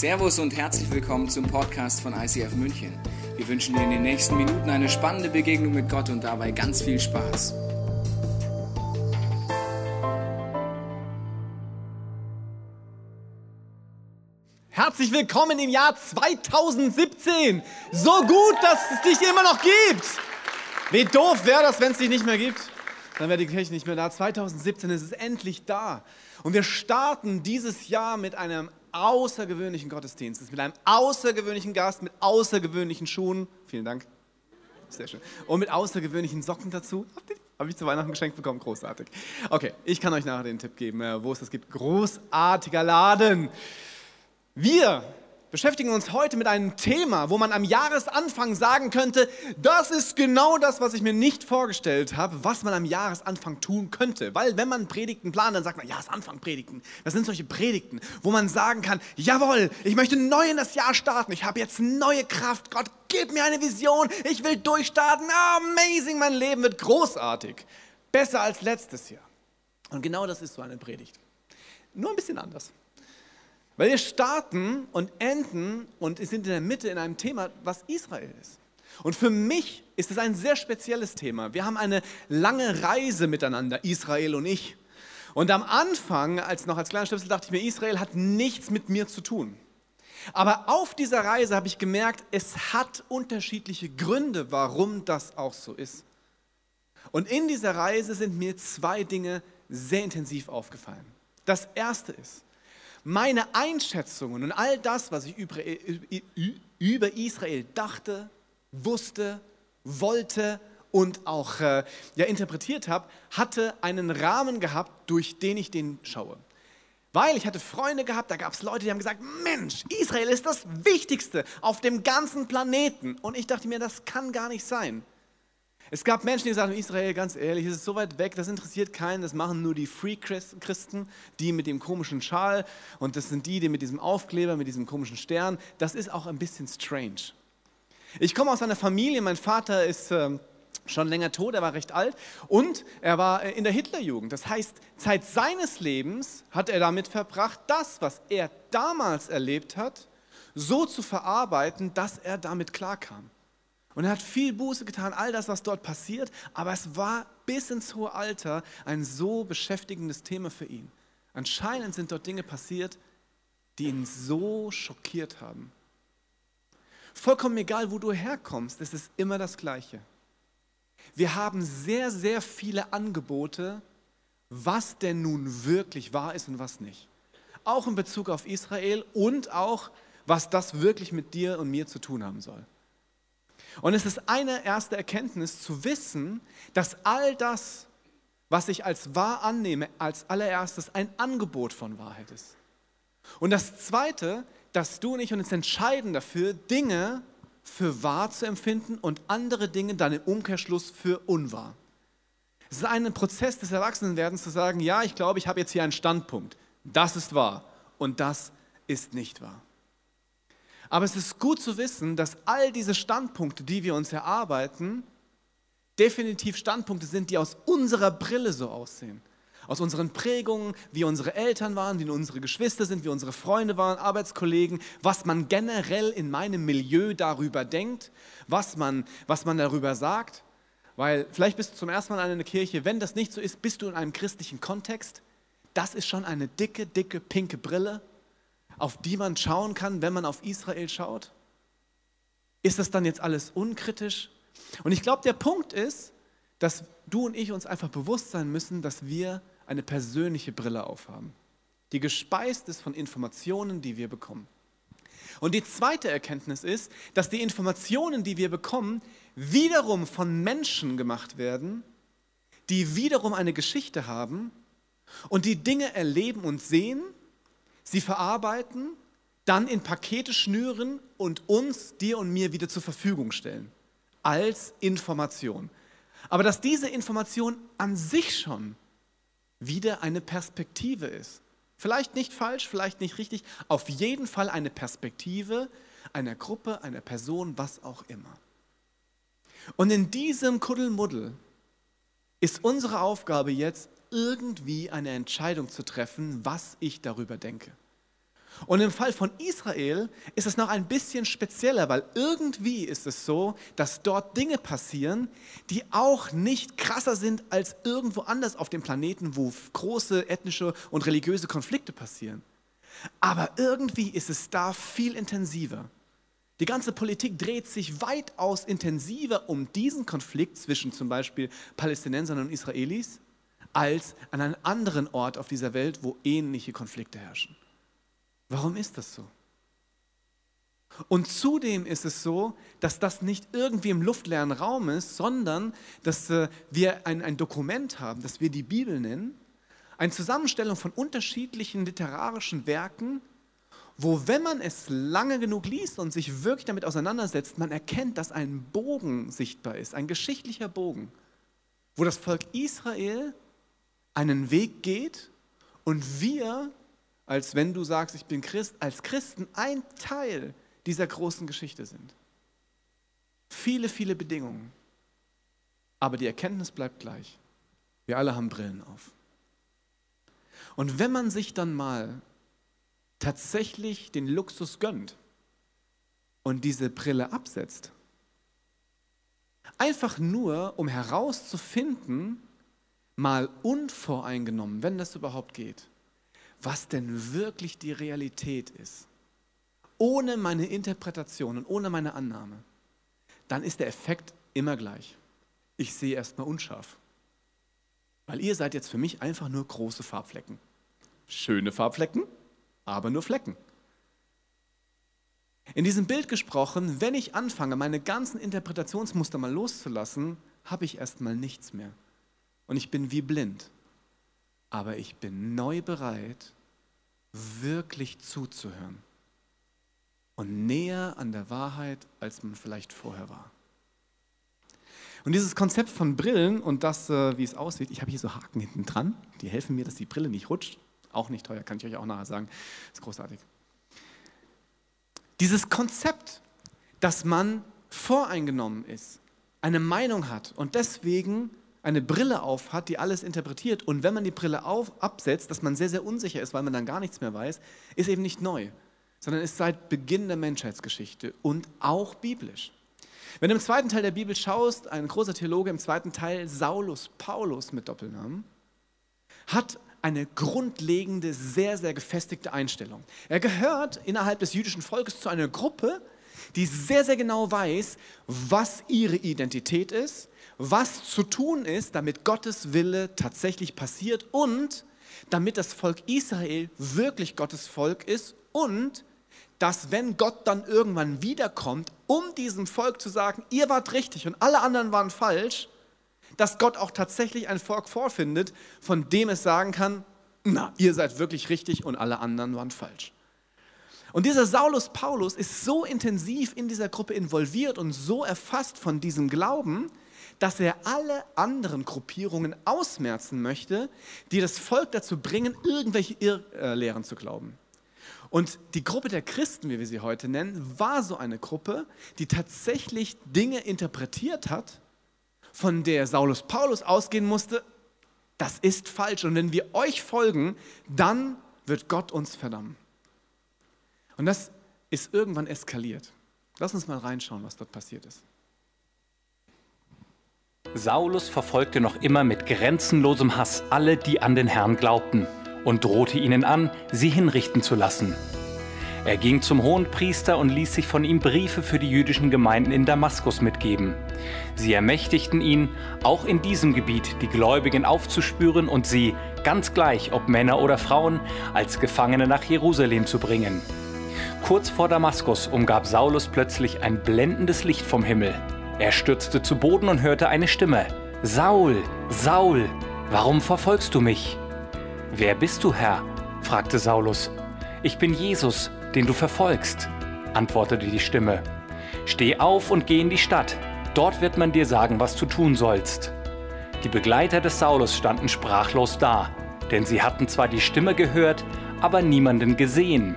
Servus und herzlich willkommen zum Podcast von ICF München. Wir wünschen dir in den nächsten Minuten eine spannende Begegnung mit Gott und dabei ganz viel Spaß. Herzlich willkommen im Jahr 2017. So gut, dass es dich immer noch gibt. Wie doof wäre das, wenn es dich nicht mehr gibt? Dann wäre die Kirche nicht mehr da. 2017 ist es endlich da. Und wir starten dieses Jahr mit einem außergewöhnlichen Gottesdienst, mit einem außergewöhnlichen Gast, mit außergewöhnlichen Schuhen. Vielen Dank. Sehr schön. Und mit außergewöhnlichen Socken dazu. Habe ich zu Weihnachten geschenkt bekommen. Großartig. Okay, ich kann euch nachher den Tipp geben, äh, wo es das gibt. Großartiger Laden. Wir beschäftigen uns heute mit einem Thema, wo man am Jahresanfang sagen könnte, das ist genau das, was ich mir nicht vorgestellt habe, was man am Jahresanfang tun könnte. Weil wenn man Predigten plant, dann sagt man, Jahresanfang Predigten. Das sind solche Predigten, wo man sagen kann, jawohl, ich möchte neu in das Jahr starten. Ich habe jetzt neue Kraft. Gott, gib mir eine Vision. Ich will durchstarten. Amazing, mein Leben wird großartig. Besser als letztes Jahr. Und genau das ist so eine Predigt. Nur ein bisschen anders. Weil wir starten und enden und sind in der Mitte in einem Thema, was Israel ist. Und für mich ist es ein sehr spezielles Thema. Wir haben eine lange Reise miteinander, Israel und ich. Und am Anfang, als noch als kleiner Stöpsel, dachte ich mir, Israel hat nichts mit mir zu tun. Aber auf dieser Reise habe ich gemerkt, es hat unterschiedliche Gründe, warum das auch so ist. Und in dieser Reise sind mir zwei Dinge sehr intensiv aufgefallen. Das erste ist, meine Einschätzungen und all das, was ich über Israel dachte, wusste, wollte und auch äh, ja, interpretiert habe, hatte einen Rahmen gehabt, durch den ich den schaue. Weil ich hatte Freunde gehabt, da gab es Leute, die haben gesagt, Mensch, Israel ist das Wichtigste auf dem ganzen Planeten. Und ich dachte mir, das kann gar nicht sein. Es gab Menschen, die sagten, Israel, ganz ehrlich, es ist so weit weg, das interessiert keinen, das machen nur die Free-Christen, die mit dem komischen Schal und das sind die, die mit diesem Aufkleber, mit diesem komischen Stern. Das ist auch ein bisschen strange. Ich komme aus einer Familie, mein Vater ist äh, schon länger tot, er war recht alt und er war äh, in der Hitlerjugend. Das heißt, Zeit seines Lebens hat er damit verbracht, das, was er damals erlebt hat, so zu verarbeiten, dass er damit klarkam. Und er hat viel Buße getan, all das, was dort passiert, aber es war bis ins hohe Alter ein so beschäftigendes Thema für ihn. Anscheinend sind dort Dinge passiert, die ihn so schockiert haben. Vollkommen egal, wo du herkommst, es ist immer das Gleiche. Wir haben sehr, sehr viele Angebote, was denn nun wirklich wahr ist und was nicht. Auch in Bezug auf Israel und auch, was das wirklich mit dir und mir zu tun haben soll. Und es ist eine erste Erkenntnis zu wissen, dass all das, was ich als wahr annehme, als allererstes ein Angebot von Wahrheit ist. Und das Zweite, dass du und ich uns entscheiden dafür, Dinge für wahr zu empfinden und andere Dinge dann im Umkehrschluss für unwahr. Es ist ein Prozess des Erwachsenenwerdens zu sagen, ja, ich glaube, ich habe jetzt hier einen Standpunkt. Das ist wahr und das ist nicht wahr. Aber es ist gut zu wissen, dass all diese Standpunkte, die wir uns erarbeiten, definitiv Standpunkte sind, die aus unserer Brille so aussehen. Aus unseren Prägungen, wie unsere Eltern waren, wie unsere Geschwister sind, wie unsere Freunde waren, Arbeitskollegen, was man generell in meinem Milieu darüber denkt, was man, was man darüber sagt. Weil vielleicht bist du zum ersten Mal in einer Kirche, wenn das nicht so ist, bist du in einem christlichen Kontext. Das ist schon eine dicke, dicke, pinke Brille auf die man schauen kann, wenn man auf Israel schaut? Ist das dann jetzt alles unkritisch? Und ich glaube, der Punkt ist, dass du und ich uns einfach bewusst sein müssen, dass wir eine persönliche Brille aufhaben, die gespeist ist von Informationen, die wir bekommen. Und die zweite Erkenntnis ist, dass die Informationen, die wir bekommen, wiederum von Menschen gemacht werden, die wiederum eine Geschichte haben und die Dinge erleben und sehen sie verarbeiten, dann in Pakete schnüren und uns, dir und mir wieder zur Verfügung stellen. Als Information. Aber dass diese Information an sich schon wieder eine Perspektive ist. Vielleicht nicht falsch, vielleicht nicht richtig, auf jeden Fall eine Perspektive einer Gruppe, einer Person, was auch immer. Und in diesem Kuddelmuddel ist unsere Aufgabe jetzt irgendwie eine Entscheidung zu treffen, was ich darüber denke. Und im Fall von Israel ist es noch ein bisschen spezieller, weil irgendwie ist es so, dass dort Dinge passieren, die auch nicht krasser sind als irgendwo anders auf dem Planeten, wo große ethnische und religiöse Konflikte passieren. Aber irgendwie ist es da viel intensiver. Die ganze Politik dreht sich weitaus intensiver um diesen Konflikt zwischen zum Beispiel Palästinensern und Israelis als an einem anderen Ort auf dieser Welt, wo ähnliche Konflikte herrschen. Warum ist das so? Und zudem ist es so, dass das nicht irgendwie im luftleeren Raum ist, sondern dass äh, wir ein, ein Dokument haben, das wir die Bibel nennen, eine Zusammenstellung von unterschiedlichen literarischen Werken, wo, wenn man es lange genug liest und sich wirklich damit auseinandersetzt, man erkennt, dass ein Bogen sichtbar ist, ein geschichtlicher Bogen, wo das Volk Israel einen Weg geht und wir als wenn du sagst, ich bin Christ, als Christen ein Teil dieser großen Geschichte sind. Viele, viele Bedingungen. Aber die Erkenntnis bleibt gleich. Wir alle haben Brillen auf. Und wenn man sich dann mal tatsächlich den Luxus gönnt und diese Brille absetzt, einfach nur, um herauszufinden, mal unvoreingenommen, wenn das überhaupt geht, was denn wirklich die Realität ist, ohne meine Interpretation und ohne meine Annahme, dann ist der Effekt immer gleich. Ich sehe erstmal unscharf. Weil ihr seid jetzt für mich einfach nur große Farbflecken. Schöne Farbflecken, aber nur Flecken. In diesem Bild gesprochen, wenn ich anfange, meine ganzen Interpretationsmuster mal loszulassen, habe ich erstmal nichts mehr. Und ich bin wie blind aber ich bin neu bereit, wirklich zuzuhören und näher an der Wahrheit, als man vielleicht vorher war. Und dieses Konzept von Brillen und das, äh, wie es aussieht, ich habe hier so Haken hinten dran, die helfen mir, dass die Brille nicht rutscht. Auch nicht teuer, kann ich euch auch nachher sagen. Ist großartig. Dieses Konzept, dass man voreingenommen ist, eine Meinung hat und deswegen eine Brille auf hat, die alles interpretiert. Und wenn man die Brille auf, absetzt, dass man sehr, sehr unsicher ist, weil man dann gar nichts mehr weiß, ist eben nicht neu, sondern ist seit Beginn der Menschheitsgeschichte und auch biblisch. Wenn du im zweiten Teil der Bibel schaust, ein großer Theologe im zweiten Teil, Saulus Paulus mit Doppelnamen, hat eine grundlegende, sehr, sehr gefestigte Einstellung. Er gehört innerhalb des jüdischen Volkes zu einer Gruppe, die sehr, sehr genau weiß, was ihre Identität ist was zu tun ist, damit Gottes Wille tatsächlich passiert und damit das Volk Israel wirklich Gottes Volk ist und dass wenn Gott dann irgendwann wiederkommt, um diesem Volk zu sagen, ihr wart richtig und alle anderen waren falsch, dass Gott auch tatsächlich ein Volk vorfindet, von dem es sagen kann, na, ihr seid wirklich richtig und alle anderen waren falsch. Und dieser Saulus Paulus ist so intensiv in dieser Gruppe involviert und so erfasst von diesem Glauben, dass er alle anderen Gruppierungen ausmerzen möchte, die das Volk dazu bringen, irgendwelche Irrlehren zu glauben. Und die Gruppe der Christen, wie wir sie heute nennen, war so eine Gruppe, die tatsächlich Dinge interpretiert hat, von der Saulus Paulus ausgehen musste, das ist falsch. Und wenn wir euch folgen, dann wird Gott uns verdammen. Und das ist irgendwann eskaliert. Lass uns mal reinschauen, was dort passiert ist. Saulus verfolgte noch immer mit grenzenlosem Hass alle, die an den Herrn glaubten, und drohte ihnen an, sie hinrichten zu lassen. Er ging zum Hohenpriester und ließ sich von ihm Briefe für die jüdischen Gemeinden in Damaskus mitgeben. Sie ermächtigten ihn, auch in diesem Gebiet die Gläubigen aufzuspüren und sie, ganz gleich ob Männer oder Frauen, als Gefangene nach Jerusalem zu bringen. Kurz vor Damaskus umgab Saulus plötzlich ein blendendes Licht vom Himmel. Er stürzte zu Boden und hörte eine Stimme. Saul, Saul, warum verfolgst du mich? Wer bist du, Herr? fragte Saulus. Ich bin Jesus, den du verfolgst, antwortete die Stimme. Steh auf und geh in die Stadt. Dort wird man dir sagen, was du tun sollst. Die Begleiter des Saulus standen sprachlos da, denn sie hatten zwar die Stimme gehört, aber niemanden gesehen.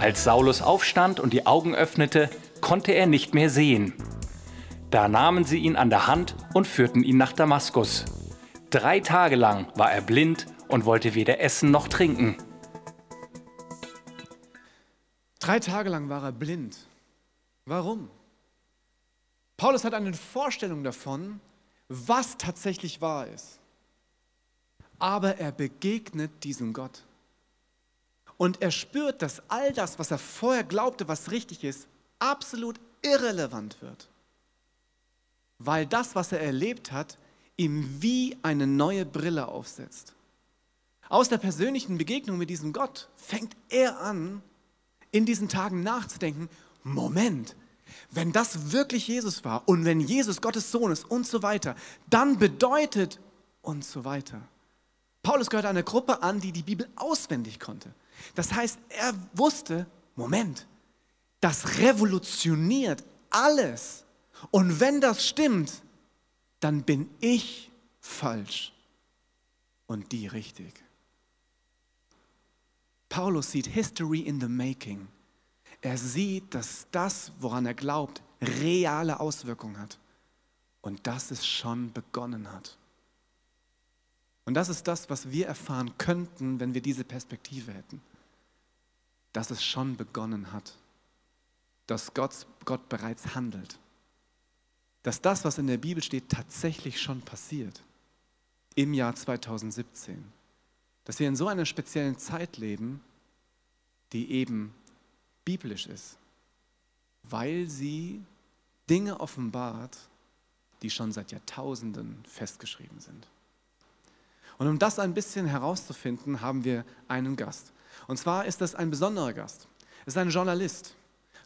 Als Saulus aufstand und die Augen öffnete, konnte er nicht mehr sehen. Da nahmen sie ihn an der Hand und führten ihn nach Damaskus. Drei Tage lang war er blind und wollte weder essen noch trinken. Drei Tage lang war er blind. Warum? Paulus hat eine Vorstellung davon, was tatsächlich wahr ist. Aber er begegnet diesem Gott. Und er spürt, dass all das, was er vorher glaubte, was richtig ist, absolut irrelevant wird. Weil das, was er erlebt hat, ihm wie eine neue Brille aufsetzt. Aus der persönlichen Begegnung mit diesem Gott fängt er an, in diesen Tagen nachzudenken, Moment, wenn das wirklich Jesus war und wenn Jesus Gottes Sohn ist und so weiter, dann bedeutet und so weiter. Paulus gehört einer Gruppe an, die die Bibel auswendig konnte. Das heißt, er wusste, Moment, das revolutioniert alles. Und wenn das stimmt, dann bin ich falsch und die richtig. Paulus sieht History in the Making. Er sieht, dass das, woran er glaubt, reale Auswirkungen hat und dass es schon begonnen hat. Und das ist das, was wir erfahren könnten, wenn wir diese Perspektive hätten. Dass es schon begonnen hat. Dass Gott, Gott bereits handelt. Dass das, was in der Bibel steht, tatsächlich schon passiert. Im Jahr 2017. Dass wir in so einer speziellen Zeit leben, die eben biblisch ist. Weil sie Dinge offenbart, die schon seit Jahrtausenden festgeschrieben sind. Und um das ein bisschen herauszufinden, haben wir einen Gast. Und zwar ist das ein besonderer Gast. Es ist ein Journalist.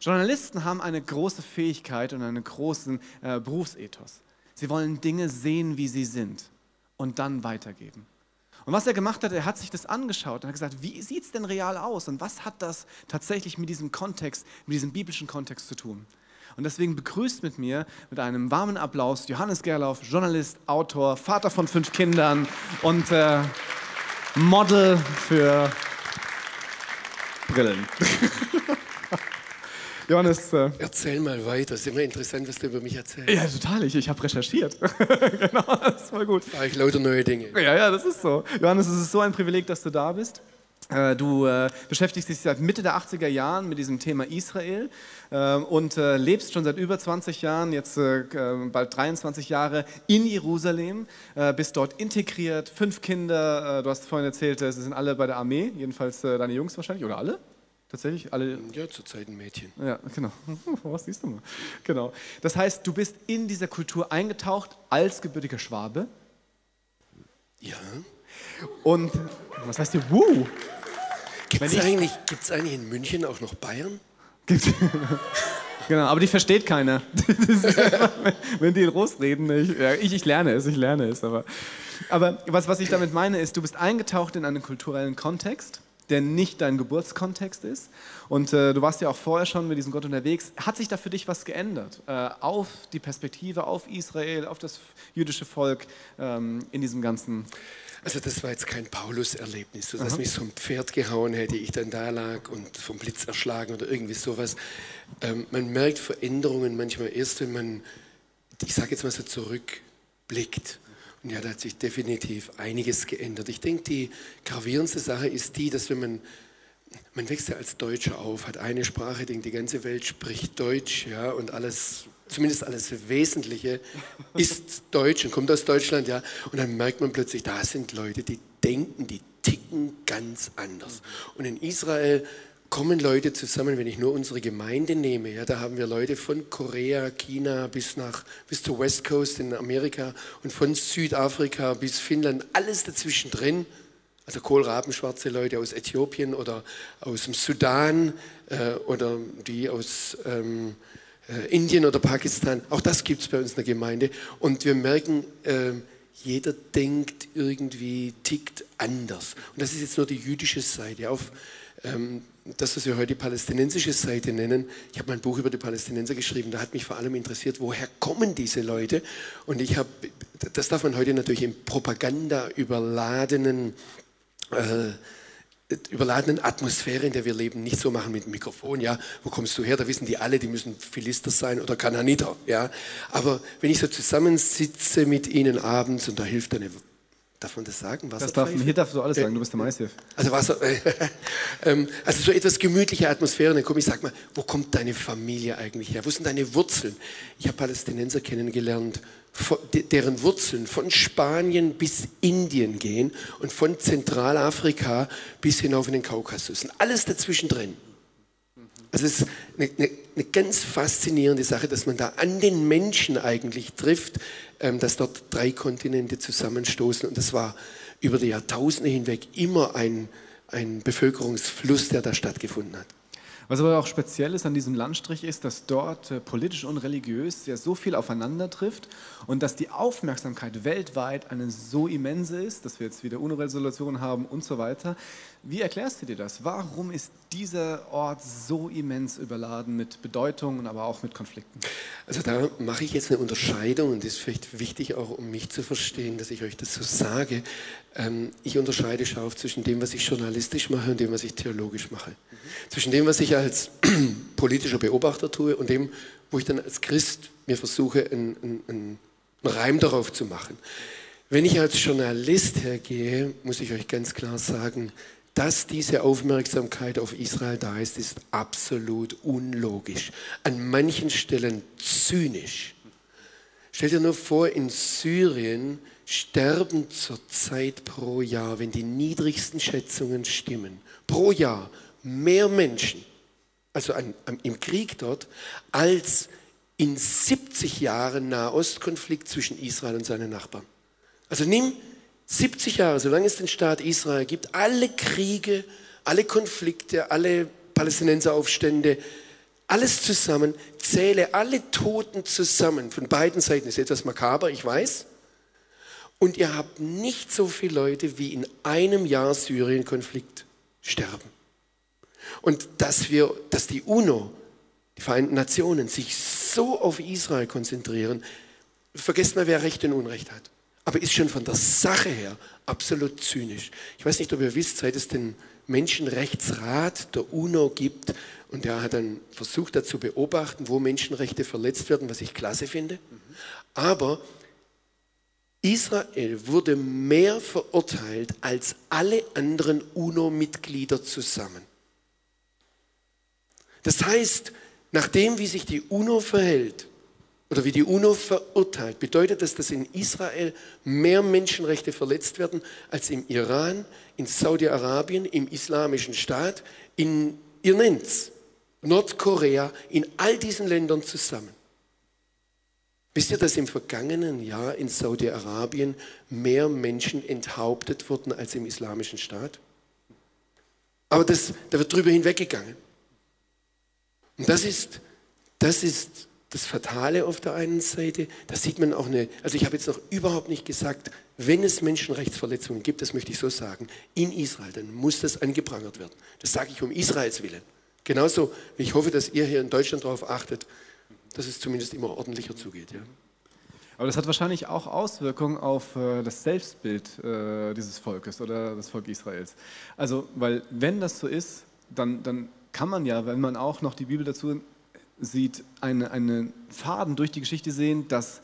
Journalisten haben eine große Fähigkeit und einen großen äh, Berufsethos. Sie wollen Dinge sehen, wie sie sind und dann weitergeben. Und was er gemacht hat, er hat sich das angeschaut und hat gesagt, wie sieht es denn real aus und was hat das tatsächlich mit diesem Kontext, mit diesem biblischen Kontext zu tun? Und deswegen begrüßt mit mir mit einem warmen Applaus Johannes Gerlauf, Journalist, Autor, Vater von fünf Kindern und äh, Model für Brillen. Johannes. Äh, Erzähl mal weiter. Es ist immer interessant, was du über mich erzählst. Ja, total. Ich, ich habe recherchiert. genau, das voll gut. Da ich lauter neue Dinge. Ja, ja, das ist so. Johannes, es ist so ein Privileg, dass du da bist. Äh, du äh, beschäftigst dich seit Mitte der 80er Jahren mit diesem Thema Israel äh, und lebst schon seit über 20 Jahren, jetzt bald 23 Jahre in Jerusalem, bist dort integriert, fünf Kinder, du hast vorhin erzählt, sie sind alle bei der Armee, jedenfalls deine Jungs wahrscheinlich, oder alle? Tatsächlich alle? Ja, zurzeit ein Mädchen. Ja, genau. Was siehst du mal? Genau. Das heißt, du bist in dieser Kultur eingetaucht als gebürtiger Schwabe. Ja. Und was heißt hier, wuh? Gibt es eigentlich, eigentlich in München auch noch Bayern? genau, aber die versteht keiner. wenn die losreden, ich, ja, ich, ich, lerne es, ich lerne es. Aber, aber was, was ich damit meine, ist, du bist eingetaucht in einen kulturellen Kontext, der nicht dein Geburtskontext ist. Und äh, du warst ja auch vorher schon mit diesem Gott unterwegs. Hat sich da für dich was geändert? Äh, auf die Perspektive, auf Israel, auf das jüdische Volk ähm, in diesem ganzen also das war jetzt kein Paulus-Erlebnis, so dass Aha. mich so ein Pferd gehauen hätte, ich dann da lag und vom Blitz erschlagen oder irgendwie sowas. Ähm, man merkt Veränderungen manchmal erst, wenn man, ich sage jetzt mal so, zurückblickt. Und ja, da hat sich definitiv einiges geändert. Ich denke, die gravierendste Sache ist die, dass wenn man man wächst ja als Deutscher auf, hat eine Sprache, denkt, die ganze Welt spricht Deutsch, ja, und alles zumindest alles Wesentliche, ist deutsch und kommt aus Deutschland, ja. Und dann merkt man plötzlich, da sind Leute, die denken, die ticken ganz anders. Und in Israel kommen Leute zusammen, wenn ich nur unsere Gemeinde nehme, ja, da haben wir Leute von Korea, China bis nach bis zur West Coast in Amerika und von Südafrika bis Finnland, alles dazwischen drin. Also kohlrabenschwarze Leute aus Äthiopien oder aus dem Sudan äh, oder die aus ähm, äh, Indien oder Pakistan, auch das gibt es bei uns in der Gemeinde. Und wir merken, äh, jeder denkt irgendwie, tickt anders. Und das ist jetzt nur die jüdische Seite. Auf ähm, das, was wir heute die palästinensische Seite nennen. Ich habe mein Buch über die Palästinenser geschrieben, da hat mich vor allem interessiert, woher kommen diese Leute? Und ich habe, das darf man heute natürlich im Propaganda überladenen äh, überladenen Atmosphäre, in der wir leben, nicht so machen mit dem Mikrofon, ja, wo kommst du her? Da wissen die alle, die müssen Philister sein oder Kananiter, ja. Aber wenn ich so zusammensitze mit ihnen abends und da hilft eine darf man das sagen? Das darf, hier darfst du alles sagen, du bist der Meister. Also, Wasser, äh, ähm, also so etwas gemütliche Atmosphäre. Dann komm ich, sag mal, wo kommt deine Familie eigentlich her? Wo sind deine Wurzeln? Ich habe Palästinenser kennengelernt, von, deren Wurzeln von Spanien bis Indien gehen und von Zentralafrika bis hinauf in den Kaukasus. Und alles dazwischen drin. Also es ist eine, eine, eine, ganz faszinierende Sache, dass man da an den Menschen eigentlich trifft, ähm, dass dort drei Kontinente zusammenstoßen. Und das war über die Jahrtausende hinweg immer ein, ein Bevölkerungsfluss, der da stattgefunden hat. Was aber auch speziell ist an diesem Landstrich ist, dass dort äh, politisch und religiös ja so viel aufeinander trifft und dass die Aufmerksamkeit weltweit eine so immense ist, dass wir jetzt wieder UNO-Resolutionen haben und so weiter. Wie erklärst du dir das? Warum ist dieser Ort so immens überladen mit Bedeutungen, aber auch mit Konflikten? Also da mache ich jetzt eine Unterscheidung und das ist vielleicht wichtig auch, um mich zu verstehen, dass ich euch das so sage. Ähm, ich unterscheide scharf zwischen dem, was ich journalistisch mache und dem, was ich theologisch mache. Zwischen dem, was ich als politischer Beobachter tue und dem, wo ich dann als Christ mir versuche, einen, einen Reim darauf zu machen. Wenn ich als Journalist hergehe, muss ich euch ganz klar sagen, dass diese Aufmerksamkeit auf Israel da ist, ist absolut unlogisch. An manchen Stellen zynisch. Stell dir nur vor, in Syrien sterben zurzeit pro Jahr, wenn die niedrigsten Schätzungen stimmen, pro Jahr mehr Menschen, also an, an, im Krieg dort, als in 70 Jahren Nahostkonflikt zwischen Israel und seinen Nachbarn. Also nimm 70 Jahre, solange es den Staat Israel gibt, alle Kriege, alle Konflikte, alle Palästinenseraufstände, alles zusammen, zähle alle Toten zusammen von beiden Seiten. Ist etwas makaber, ich weiß. Und ihr habt nicht so viele Leute, wie in einem Jahr Syrien-Konflikt sterben. Und dass wir, dass die UNO, die Vereinten Nationen, sich so auf Israel konzentrieren, vergesst mal, wer Recht und Unrecht hat aber ist schon von der Sache her absolut zynisch. Ich weiß nicht, ob ihr wisst, seit es den Menschenrechtsrat der UNO gibt und der hat dann versucht, da zu beobachten, wo Menschenrechte verletzt werden, was ich klasse finde. Aber Israel wurde mehr verurteilt als alle anderen UNO-Mitglieder zusammen. Das heißt, nachdem wie sich die UNO verhält, oder wie die UNO verurteilt, bedeutet das, dass in Israel mehr Menschenrechte verletzt werden als im Iran, in Saudi-Arabien, im Islamischen Staat, in, ihr nennt's, Nordkorea, in all diesen Ländern zusammen. Wisst ihr, dass im vergangenen Jahr in Saudi-Arabien mehr Menschen enthauptet wurden als im Islamischen Staat? Aber das, da wird drüber hinweggegangen. Und das ist, das ist das Fatale auf der einen Seite, da sieht man auch eine, also ich habe jetzt noch überhaupt nicht gesagt, wenn es Menschenrechtsverletzungen gibt, das möchte ich so sagen, in Israel, dann muss das angeprangert werden. Das sage ich um Israels Willen. Genauso wie ich hoffe, dass ihr hier in Deutschland darauf achtet, dass es zumindest immer ordentlicher zugeht. Ja. Aber das hat wahrscheinlich auch Auswirkungen auf äh, das Selbstbild äh, dieses Volkes oder das Volk Israels. Also, weil wenn das so ist, dann, dann kann man ja, wenn man auch noch die Bibel dazu sieht, einen eine Faden durch die Geschichte sehen, dass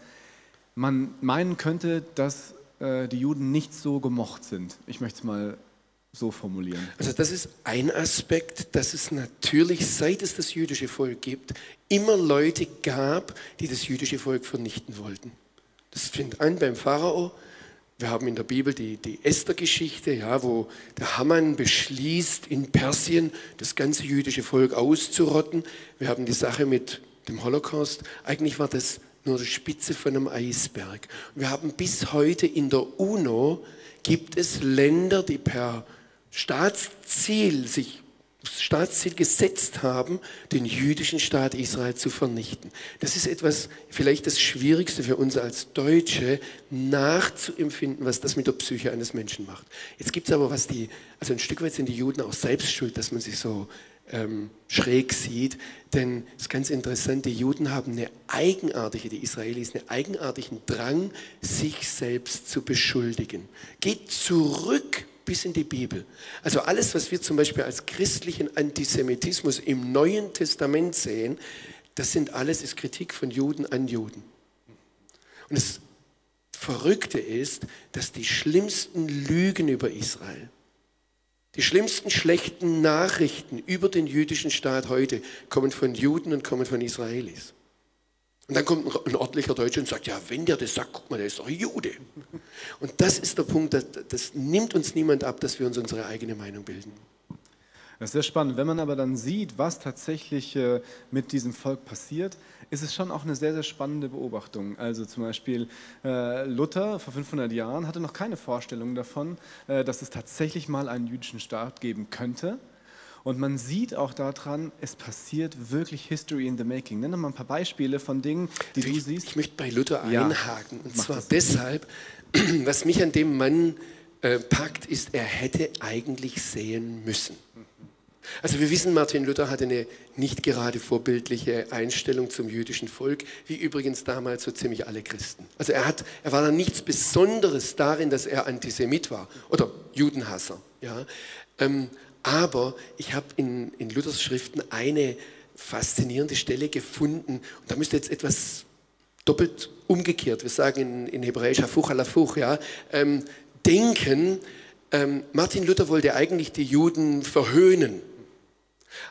man meinen könnte, dass äh, die Juden nicht so gemocht sind. Ich möchte es mal so formulieren. Also das ist ein Aspekt, dass es natürlich, seit es das jüdische Volk gibt, immer Leute gab, die das jüdische Volk vernichten wollten. Das fängt an beim Pharao, wir haben in der Bibel die, die Esther-Geschichte, ja, wo der Haman beschließt, in Persien das ganze jüdische Volk auszurotten. Wir haben die Sache mit dem Holocaust. Eigentlich war das nur die Spitze von einem Eisberg. Wir haben bis heute in der UNO gibt es Länder, die per Staatsziel sich Staatsziel gesetzt haben, den jüdischen Staat Israel zu vernichten. Das ist etwas, vielleicht das Schwierigste für uns als Deutsche, nachzuempfinden, was das mit der Psyche eines Menschen macht. Jetzt gibt es aber was die, also ein Stück weit sind die Juden auch selbst schuld, dass man sich so ähm, schräg sieht, denn es ist ganz interessant, die Juden haben eine eigenartige, die Israelis, einen eigenartigen Drang, sich selbst zu beschuldigen. Geht zurück bis in die Bibel. Also alles, was wir zum Beispiel als christlichen Antisemitismus im Neuen Testament sehen, das sind alles ist Kritik von Juden an Juden. Und es Verrückte ist, dass die schlimmsten Lügen über Israel, die schlimmsten schlechten Nachrichten über den jüdischen Staat heute kommen von Juden und kommen von Israelis. Und dann kommt ein ordentlicher Deutscher und sagt, ja, wenn der das sagt, guck mal, der ist doch ein Jude. Und das ist der Punkt, das, das nimmt uns niemand ab, dass wir uns unsere eigene Meinung bilden. Das ist sehr spannend. Wenn man aber dann sieht, was tatsächlich äh, mit diesem Volk passiert, ist es schon auch eine sehr, sehr spannende Beobachtung. Also zum Beispiel äh, Luther vor 500 Jahren hatte noch keine Vorstellung davon, äh, dass es tatsächlich mal einen jüdischen Staat geben könnte. Und man sieht auch daran, es passiert wirklich History in the Making. Nenn mal ein paar Beispiele von Dingen, die ich, du siehst. Ich möchte bei Luther Ja. einhaken. Und Mach zwar das. deshalb, was mich an dem Mann äh, packt, ist, er hätte eigentlich sehen müssen. Also wir wissen, Martin Luther hatte eine nicht gerade vorbildliche Einstellung zum jüdischen Volk, wie übrigens damals so ziemlich alle Christen. Also er, hat, er war da nichts Besonderes darin, dass er Antisemit war oder Judenhasser. Ja? Ähm, aber ich habe in, in Luthers Schriften eine faszinierende Stelle gefunden und da müsste jetzt etwas doppelt umgekehrt, wir sagen in, in Hebräisch Hafuch alafuch, ja, ähm, denken, ähm, Martin Luther wollte eigentlich die Juden verhöhnen.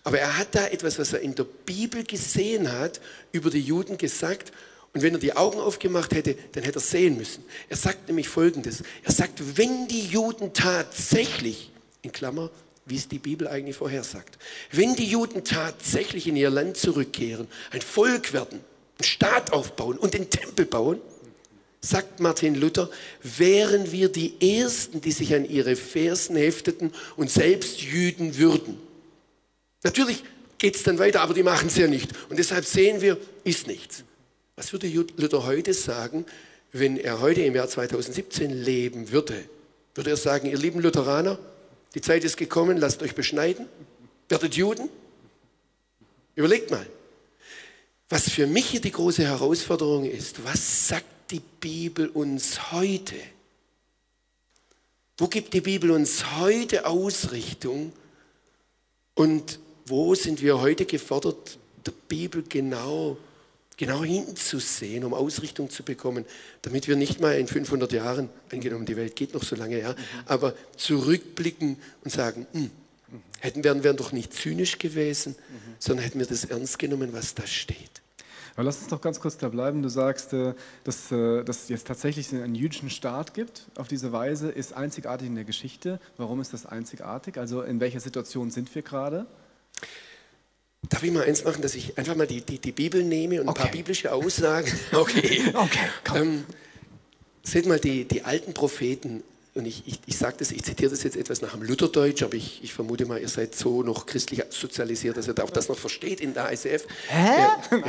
Aber er hat da etwas, was er in der Bibel gesehen hat, über die Juden gesagt. Und wenn er die Augen aufgemacht hätte, dann hätte er sehen müssen. Er sagt nämlich Folgendes. Er sagt, wenn die Juden tatsächlich, in Klammer, wie es die Bibel eigentlich vorhersagt, wenn die Juden tatsächlich in ihr Land zurückkehren, ein Volk werden, einen Staat aufbauen und den Tempel bauen, sagt Martin Luther, wären wir die Ersten, die sich an ihre Fersen hefteten und selbst Jüden würden. Natürlich geht es dann weiter, aber die machen es ja nicht. Und deshalb sehen wir, ist nichts. Was würde Luther heute sagen, wenn er heute im Jahr 2017 leben würde? Würde er sagen, ihr lieben Lutheraner, die Zeit ist gekommen, lasst euch beschneiden, werdet Juden? Überlegt mal. Was für mich hier die große Herausforderung ist, was sagt die Bibel uns heute? Wo gibt die Bibel uns heute Ausrichtung? Und wo sind wir heute gefordert, der Bibel genau, genau hinzusehen, um Ausrichtung zu bekommen, damit wir nicht mal in 500 Jahren, angenommen die Welt geht noch so lange, ja, aber zurückblicken und sagen, hm, hätten wären doch nicht zynisch gewesen, sondern hätten wir das ernst genommen, was da steht. Aber lass uns doch ganz kurz da bleiben. Du sagst, äh, dass, äh, dass es jetzt tatsächlich einen jüdischen Staat gibt. Auf diese Weise ist einzigartig in der Geschichte. Warum ist das einzigartig? Also in welcher Situation sind wir gerade? Darf ich mal eins machen, dass ich einfach mal die, die, die Bibel nehme und ein paar Okay. biblische Aussagen? Okay. Okay, komm. Ähm, seht mal, die, die alten Propheten, und ich, ich, ich sage das, ich zitiere das jetzt etwas nach dem Lutherdeutsch, aber ich, ich vermute mal, ihr seid so noch christlich sozialisiert, dass ihr auch das noch versteht in der ICF. Hä? Ja, ja,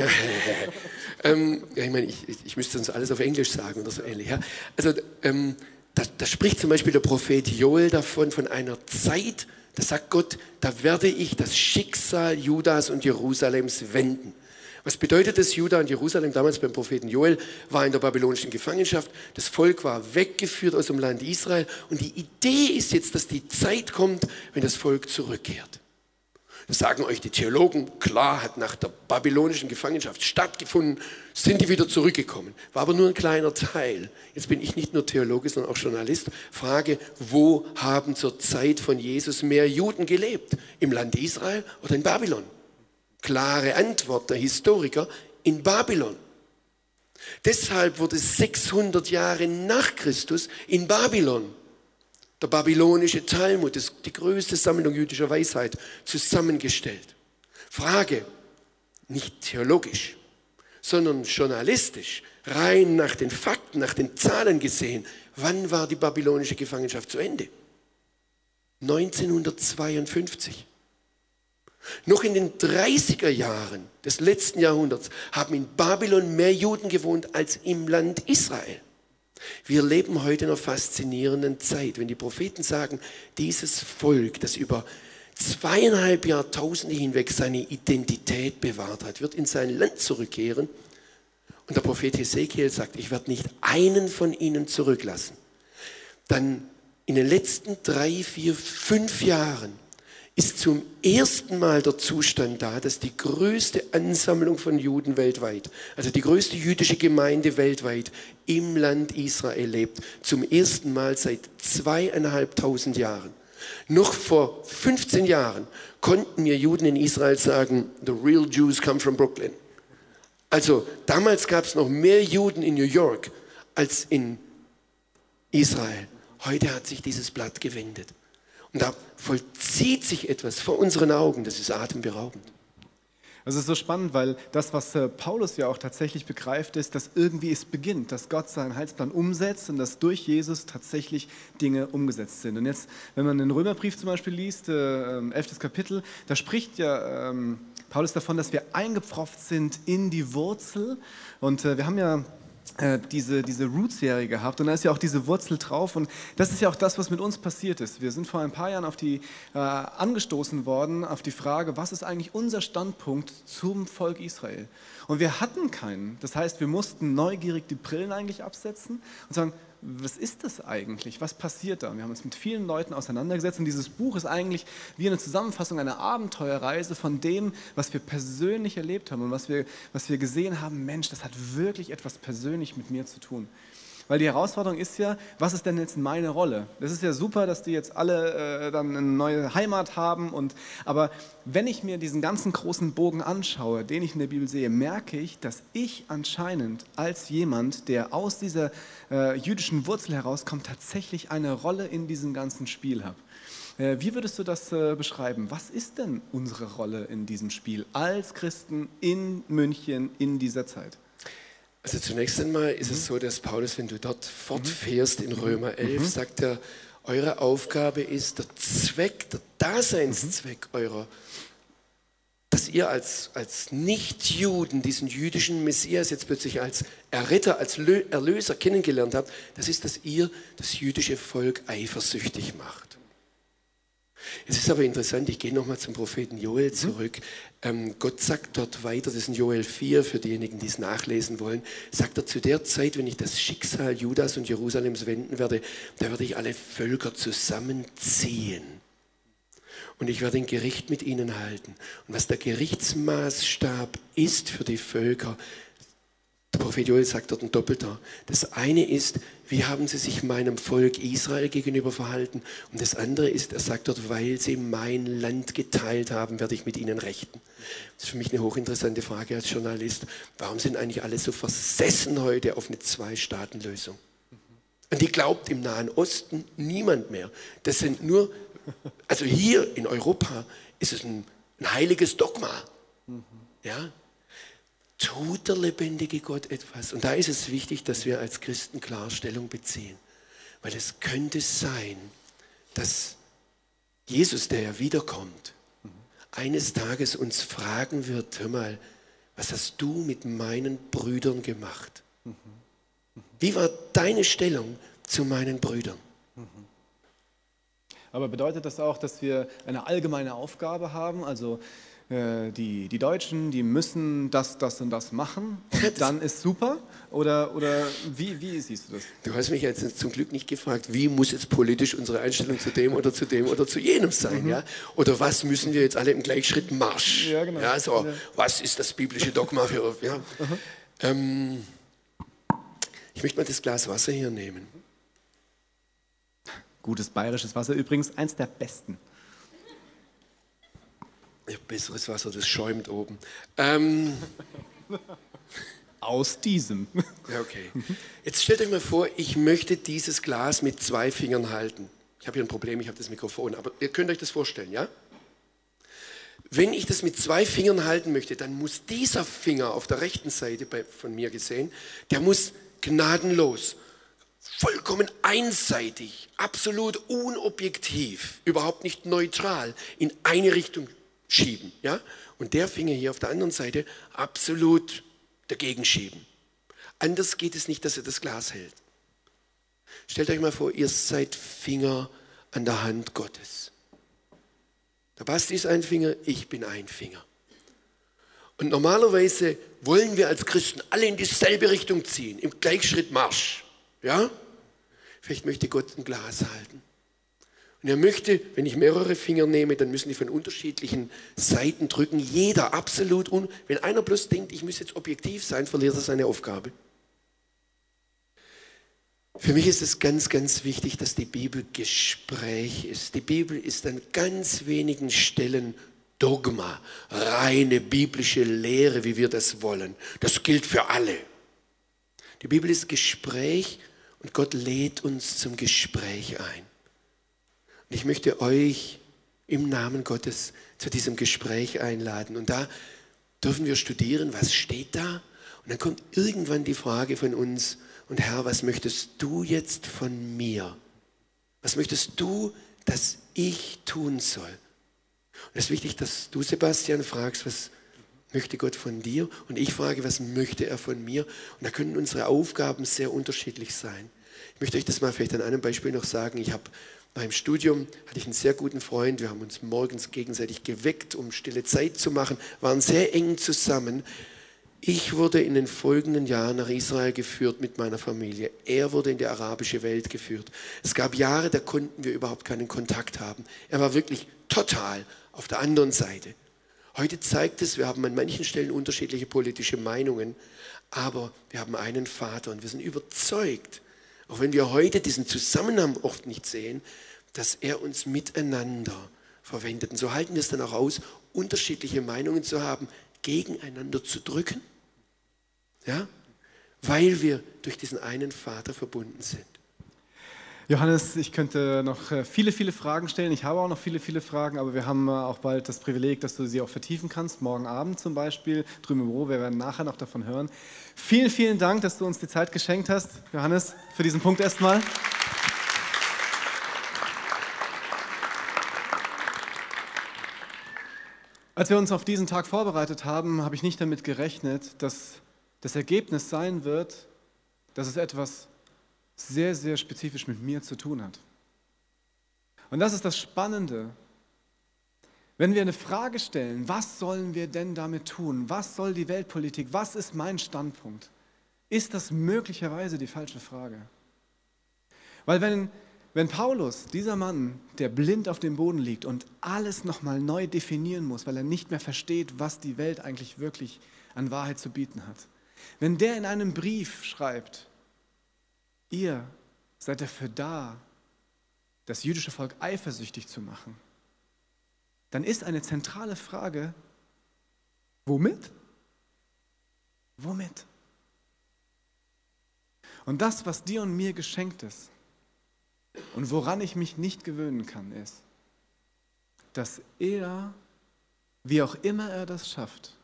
ähm, ja, ich meine, ich, ich, ich müsste uns alles auf Englisch sagen oder so ähnlich. Ja? Also, ähm, da, da spricht zum Beispiel der Prophet Joel davon, von einer Zeit, da sagt Gott, da werde ich das Schicksal Judas und Jerusalems wenden. Was bedeutet das? Juda und Jerusalem damals beim Propheten Joel war in der babylonischen Gefangenschaft. Das Volk war weggeführt aus dem Land Israel. Und die Idee ist jetzt, dass die Zeit kommt, wenn das Volk zurückkehrt. Sagen euch die Theologen. Klar, hat nach der babylonischen Gefangenschaft stattgefunden, sind die wieder zurückgekommen. War aber nur ein kleiner Teil. Jetzt bin ich nicht nur Theologe, sondern auch Journalist. Frage, wo haben zur Zeit von Jesus mehr Juden gelebt? Im Land Israel oder in Babylon? Klare Antwort der Historiker, in Babylon. Deshalb wurde 600 Jahre nach Christus in Babylon der babylonische Talmud, das, die größte Sammlung jüdischer Weisheit, zusammengestellt. Frage, nicht theologisch, sondern journalistisch, rein nach den Fakten, nach den Zahlen gesehen, wann war die babylonische Gefangenschaft zu Ende? 1952. Noch in den 30er Jahren des letzten Jahrhunderts haben in Babylon mehr Juden gewohnt als im Land Israel. Wir leben heute in einer faszinierenden Zeit, wenn die Propheten sagen, dieses Volk, das über zweieinhalb Jahrtausende hinweg seine Identität bewahrt hat, wird in sein Land zurückkehren. Und der Prophet Hesekiel sagt, ich werde nicht einen von ihnen zurücklassen. Dann in den letzten drei, vier, fünf Jahren ist zum ersten Mal der Zustand da, dass die größte Ansammlung von Juden weltweit, also die größte jüdische Gemeinde weltweit im Land Israel lebt. Zum ersten Mal seit zweieinhalbtausend Jahren. Noch vor 15 Jahren konnten mir Juden in Israel sagen, the real Jews come from Brooklyn. Also damals gab es noch mehr Juden in New York als in Israel. Heute hat sich dieses Blatt gewendet. Und da vollzieht sich etwas vor unseren Augen, das ist atemberaubend. Es ist so spannend, weil das, was äh, Paulus ja auch tatsächlich begreift, ist, dass irgendwie es beginnt, dass Gott seinen Heilsplan umsetzt und dass durch Jesus tatsächlich Dinge umgesetzt sind. Und jetzt, wenn man den Römerbrief zum Beispiel liest, äh, 11. Kapitel, da spricht ja ähm, Paulus davon, dass wir eingepfropft sind in die Wurzel. Und äh, wir haben ja diese, diese Root-Serie gehabt und da ist ja auch diese Wurzel drauf und das ist ja auch das, was mit uns passiert ist. Wir sind vor ein paar Jahren auf die, äh, angestoßen worden auf die Frage, was ist eigentlich unser Standpunkt zum Volk Israel? Und wir hatten keinen. Das heißt, wir mussten neugierig die Brillen eigentlich absetzen und sagen, was ist das eigentlich? Was passiert da? Wir haben uns mit vielen Leuten auseinandergesetzt und dieses Buch ist eigentlich wie eine Zusammenfassung einer Abenteuerreise von dem, was wir persönlich erlebt haben und was wir, was wir gesehen haben. Mensch, das hat wirklich etwas persönlich mit mir zu tun. Weil die Herausforderung ist ja, was ist denn jetzt meine Rolle? Das ist ja super, dass die jetzt alle äh, dann eine neue Heimat haben. Und, aber wenn ich mir diesen ganzen großen Bogen anschaue, den ich in der Bibel sehe, merke ich, dass ich anscheinend als jemand, der aus dieser äh, jüdischen Wurzel herauskommt, tatsächlich eine Rolle in diesem ganzen Spiel habe. Äh, wie würdest du das äh, beschreiben? Was ist denn unsere Rolle in diesem Spiel als Christen in München in dieser Zeit? Also zunächst einmal ist mhm. es so, dass Paulus, wenn du dort fortfährst in Römer 11, mhm. sagt er, eure Aufgabe ist der Zweck, der Daseinszweck mhm. eurer, dass ihr als, als Nichtjuden diesen jüdischen Messias jetzt plötzlich als Erretter, als Erlöser kennengelernt habt, das ist, dass ihr das jüdische Volk eifersüchtig macht. Es ist aber interessant, ich gehe nochmal zum Propheten Joel mhm. zurück. Ähm, Gott sagt dort weiter, das ist in Joel 4, für diejenigen, die es nachlesen wollen, sagt er, zu der Zeit, wenn ich das Schicksal Judas und Jerusalems wenden werde, da werde ich alle Völker zusammenziehen. Und ich werde ein Gericht mit ihnen halten. Und was der Gerichtsmaßstab ist für die Völker, der Prophet Joel sagt dort ein Doppelter. Das eine ist, wie haben sie sich meinem Volk Israel gegenüber verhalten? Und das andere ist, er sagt dort, weil sie mein Land geteilt haben, werde ich mit ihnen rechten. Das ist für mich eine hochinteressante Frage als Journalist. Warum sind eigentlich alle so versessen heute auf eine Zwei-Staaten-Lösung? Und die glaubt im Nahen Osten niemand mehr. Das sind nur, also hier in Europa ist es ein, ein heiliges Dogma. Ja, tut der lebendige Gott etwas. Und da ist es wichtig, dass wir als Christen Klarstellung beziehen. Weil es könnte sein, dass Jesus, der ja wiederkommt, eines Tages uns fragen wird, hör mal, was hast du mit meinen Brüdern gemacht? Wie war deine Stellung zu meinen Brüdern? Aber bedeutet das auch, dass wir eine allgemeine Aufgabe haben? Also äh, die, die Deutschen, die müssen das, das und das machen und dann ist super? Oder, oder wie, wie siehst du das? Du hast mich jetzt zum Glück nicht gefragt, wie muss jetzt politisch unsere Einstellung zu dem oder zu dem oder zu jenem sein? Mhm. Ja? Oder was müssen wir jetzt alle im Gleichschritt Marsch? Ja, genau. Ja, so, ja. Was ist das biblische Dogma für... Ja? Mhm. Ähm, ich möchte mal das Glas Wasser hier nehmen. Gutes bayerisches Wasser übrigens, eins der besten. Besseres Wasser, das schäumt oben. Ähm, Aus diesem. Ja, okay. Jetzt stellt euch mal vor, ich möchte dieses Glas mit zwei Fingern halten. Ich habe hier ein Problem, ich habe das Mikrofon, aber ihr könnt euch das vorstellen, ja? Wenn ich das mit zwei Fingern halten möchte, dann muss dieser Finger auf der rechten Seite bei, von mir gesehen, der muss gnadenlos, vollkommen einseitig, absolut unobjektiv, überhaupt nicht neutral in eine Richtung schieben. Ja? Und der Finger hier auf der anderen Seite absolut dagegen schieben. Anders geht es nicht, dass er das Glas hält. Stellt euch mal vor, ihr seid Finger an der Hand Gottes. Der Basti ist ein Finger, ich bin ein Finger. Und normalerweise wollen wir als Christen alle in dieselbe Richtung ziehen, im Gleichschritt Marsch. Ja? Vielleicht möchte Gott ein Glas halten. Und er möchte, wenn ich mehrere Finger nehme, dann müssen die von unterschiedlichen Seiten drücken. Jeder absolut. Un wenn einer bloß denkt, ich muss jetzt objektiv sein, verliert er seine Aufgabe. Für mich ist es ganz, ganz wichtig, dass die Bibel Gespräch ist. Die Bibel ist an ganz wenigen Stellen Dogma, reine biblische Lehre, wie wir das wollen. Das gilt für alle. Die Bibel ist Gespräch und Gott lädt uns zum Gespräch ein. Und ich möchte euch im Namen Gottes zu diesem Gespräch einladen. Und da dürfen wir studieren, was steht da. Und dann kommt irgendwann die Frage von uns, und Herr, was möchtest du jetzt von mir? Was möchtest du, dass ich tun soll? Und es ist wichtig, dass du, Sebastian, fragst, was möchte Gott von dir? Und ich frage, was möchte er von mir? Und da können unsere Aufgaben sehr unterschiedlich sein. Ich möchte euch das mal vielleicht an einem Beispiel noch sagen. Ich habe beim Studium hatte ich einen sehr guten Freund. Wir haben uns morgens gegenseitig geweckt, um stille Zeit zu machen, waren sehr eng zusammen. Ich wurde in den folgenden Jahren nach Israel geführt mit meiner Familie. Er wurde in die arabische Welt geführt. Es gab Jahre, da konnten wir überhaupt keinen Kontakt haben. Er war wirklich total auf der anderen Seite. Heute zeigt es, wir haben an manchen Stellen unterschiedliche politische Meinungen, aber wir haben einen Vater und wir sind überzeugt, auch wenn wir heute diesen Zusammenhang oft nicht sehen, dass er uns miteinander verwendet. Und so halten wir es dann auch aus, unterschiedliche Meinungen zu haben, gegeneinander zu drücken ja? Weil wir durch diesen einen Vater verbunden sind. Johannes, ich könnte noch äh, viele, viele Fragen stellen. Ich habe auch noch viele, viele Fragen, aber wir haben äh, auch bald das Privileg, dass du sie auch vertiefen kannst. Morgen Abend zum Beispiel, drüben im Büro. Wir werden nachher noch davon hören. Vielen, vielen Dank, dass du uns die Zeit geschenkt hast, Johannes, für diesen Punkt erstmal. Als wir uns auf diesen Tag vorbereitet haben, habe ich nicht damit gerechnet, dass das Ergebnis sein wird, dass es etwas sehr, sehr spezifisch mit mir zu tun hat. Und das ist das Spannende. Wenn wir eine Frage stellen, was sollen wir denn damit tun? Was soll die Weltpolitik? Was ist mein Standpunkt? Ist das möglicherweise die falsche Frage? Weil wenn, wenn Paulus, dieser Mann, der blind auf dem Boden liegt und alles nochmal neu definieren muss, weil er nicht mehr versteht, was die Welt eigentlich wirklich an Wahrheit zu bieten hat, wenn der in einem Brief schreibt, ihr seid dafür da, das jüdische Volk eifersüchtig zu machen, dann ist eine zentrale Frage, womit? Womit? Und das, was dir und mir geschenkt ist und woran ich mich nicht gewöhnen kann, ist, dass er, wie auch immer er das schafft,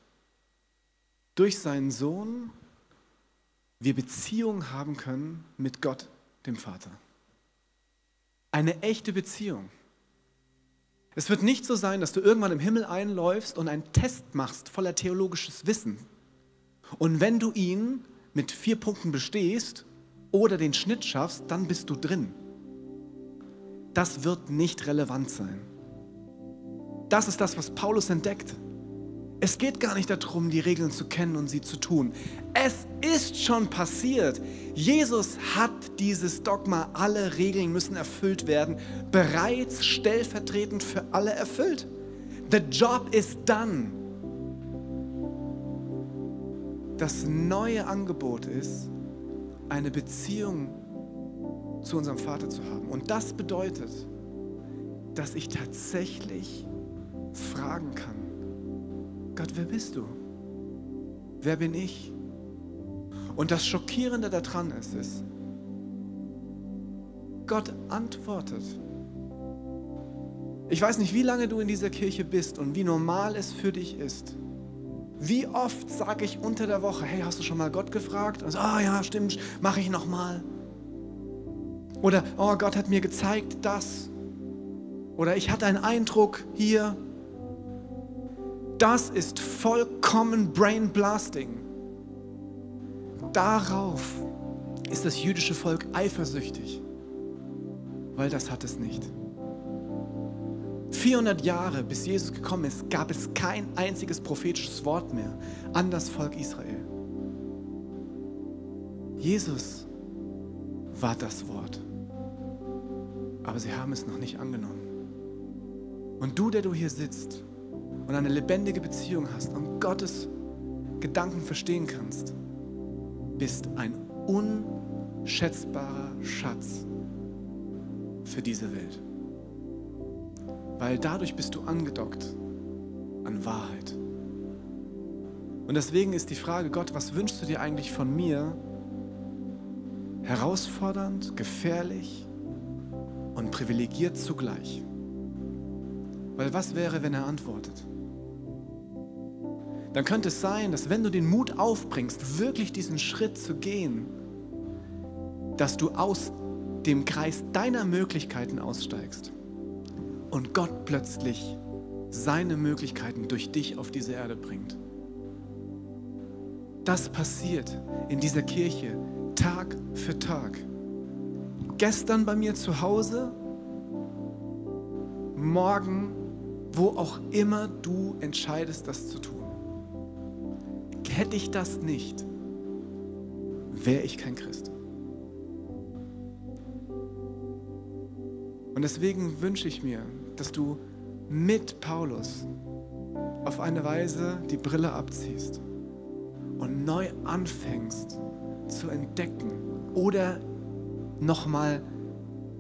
durch seinen Sohn wir Beziehung haben können mit Gott, dem Vater. Eine echte Beziehung. Es wird nicht so sein, dass du irgendwann im Himmel einläufst und einen Test machst voller theologisches Wissen. Und wenn du ihn mit vier Punkten bestehst oder den Schnitt schaffst, dann bist du drin. Das wird nicht relevant sein. Das ist das, was Paulus entdeckt. Es geht gar nicht darum, die Regeln zu kennen und sie zu tun. Es ist schon passiert. Jesus hat dieses Dogma, alle Regeln müssen erfüllt werden, bereits stellvertretend für alle erfüllt. The job is done. Das neue Angebot ist, eine Beziehung zu unserem Vater zu haben. Und das bedeutet, dass ich tatsächlich fragen kann, Gott, wer bist du? Wer bin ich? Und das Schockierende daran ist, ist, Gott antwortet. Ich weiß nicht, wie lange du in dieser Kirche bist und wie normal es für dich ist. Wie oft sage ich unter der Woche, hey, hast du schon mal Gott gefragt? Also, ah ja, stimmt, mache ich nochmal. Oder, oh, Gott hat mir gezeigt das. Oder ich hatte einen Eindruck hier. Das ist vollkommen Brain Blasting. Darauf ist das jüdische Volk eifersüchtig, weil das hat es nicht. 400 Jahre bis Jesus gekommen ist, gab es kein einziges prophetisches Wort mehr an das Volk Israel. Jesus war das Wort. aber sie haben es noch nicht angenommen. Und du, der du hier sitzt und eine lebendige Beziehung hast und Gottes Gedanken verstehen kannst, bist ein unschätzbarer Schatz für diese Welt. Weil dadurch bist du angedockt an Wahrheit. Und deswegen ist die Frage, Gott, was wünschst du dir eigentlich von mir? Herausfordernd, gefährlich und privilegiert zugleich. Weil was wäre, wenn er antwortet? Dann könnte es sein, dass wenn du den Mut aufbringst, wirklich diesen Schritt zu gehen, dass du aus dem Kreis deiner Möglichkeiten aussteigst und Gott plötzlich seine Möglichkeiten durch dich auf diese Erde bringt. Das passiert in dieser Kirche Tag für Tag. Gestern bei mir zu Hause, morgen, wo auch immer du entscheidest, das zu tun. Hätte ich das nicht, wäre ich kein Christ. Und deswegen wünsche ich mir, dass du mit Paulus auf eine Weise die Brille abziehst und neu anfängst zu entdecken oder nochmal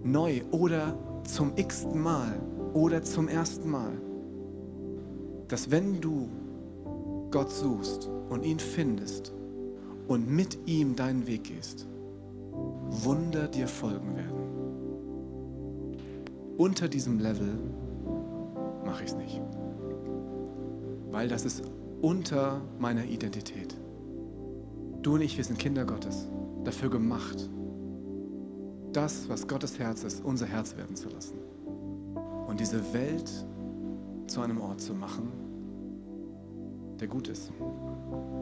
neu oder zum x-ten Mal oder zum ersten Mal, dass wenn du Gott suchst und ihn findest und mit ihm deinen Weg gehst, Wunder dir folgen werden. Unter diesem Level mache ich es nicht, weil das ist unter meiner Identität. Du und ich, wir sind Kinder Gottes, dafür gemacht, das, was Gottes Herz ist, unser Herz werden zu lassen. Und diese Welt zu einem Ort zu machen, der gut ist.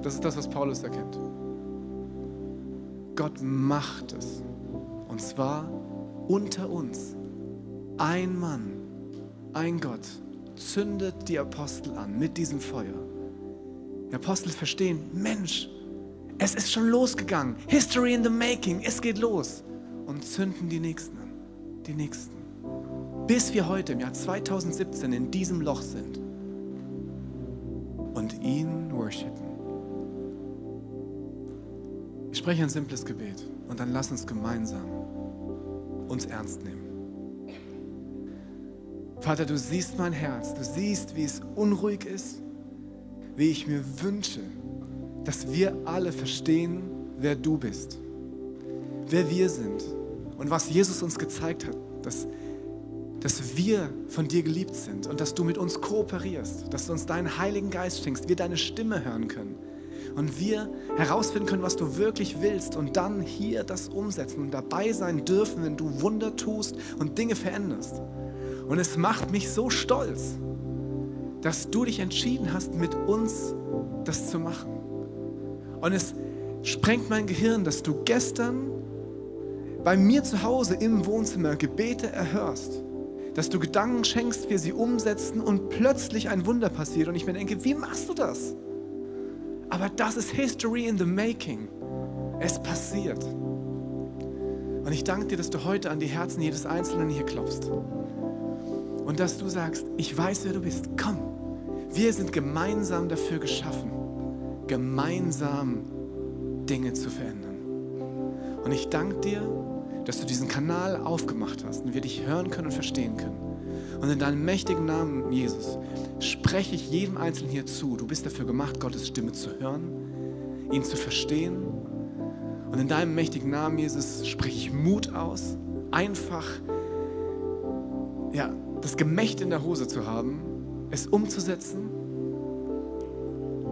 Das ist das, was Paulus erkennt. Gott macht es. Und zwar unter uns. Ein Mann, ein Gott zündet die Apostel an mit diesem Feuer. Die Apostel verstehen, Mensch, es ist schon losgegangen. History in the making. Es geht los. Und zünden die Nächsten an. Die Nächsten. Bis wir heute im Jahr 2017 in diesem Loch sind und ihn worshipen. Ich spreche ein simples Gebet und dann lass uns gemeinsam uns ernst nehmen. Vater, du siehst mein Herz, du siehst, wie es unruhig ist, wie ich mir wünsche, dass wir alle verstehen, wer du bist, wer wir sind und was Jesus uns gezeigt hat, dass, dass wir von dir geliebt sind und dass du mit uns kooperierst, dass du uns deinen Heiligen Geist schenkst, wir deine Stimme hören können und wir herausfinden können, was du wirklich willst und dann hier das umsetzen und dabei sein dürfen, wenn du Wunder tust und Dinge veränderst. Und es macht mich so stolz, dass du dich entschieden hast, mit uns das zu machen. Und es sprengt mein Gehirn, dass du gestern bei mir zu Hause im Wohnzimmer Gebete erhörst, dass du Gedanken schenkst, wir sie umsetzen und plötzlich ein Wunder passiert und ich mir denke, wie machst du das? Aber das ist History in the Making. Es passiert. Und ich danke dir, dass du heute an die Herzen jedes Einzelnen hier klopfst. Und dass du sagst, ich weiß, wer du bist. Komm, wir sind gemeinsam dafür geschaffen gemeinsam Dinge zu verändern. Und ich danke dir, dass du diesen Kanal aufgemacht hast und wir dich hören können und verstehen können. Und in deinem mächtigen Namen, Jesus, spreche ich jedem Einzelnen hier zu. Du bist dafür gemacht, Gottes Stimme zu hören, ihn zu verstehen. Und in deinem mächtigen Namen, Jesus, spreche ich Mut aus, einfach ja, das Gemächt in der Hose zu haben, es umzusetzen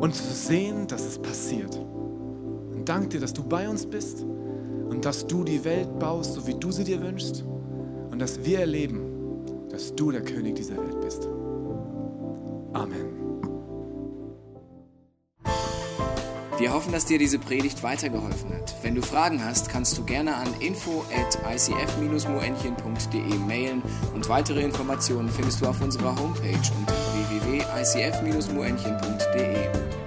und zu sehen, dass es passiert. Und danke dir, dass du bei uns bist und dass du die Welt baust, so wie du sie dir wünschst und dass wir erleben, dass du der König dieser Welt bist. Amen. Wir hoffen, dass dir diese Predigt weitergeholfen hat. Wenn du Fragen hast, kannst du gerne an info at icf-moenchen.de mailen und weitere Informationen findest du auf unserer Homepage unter www.icf-moenchen.de.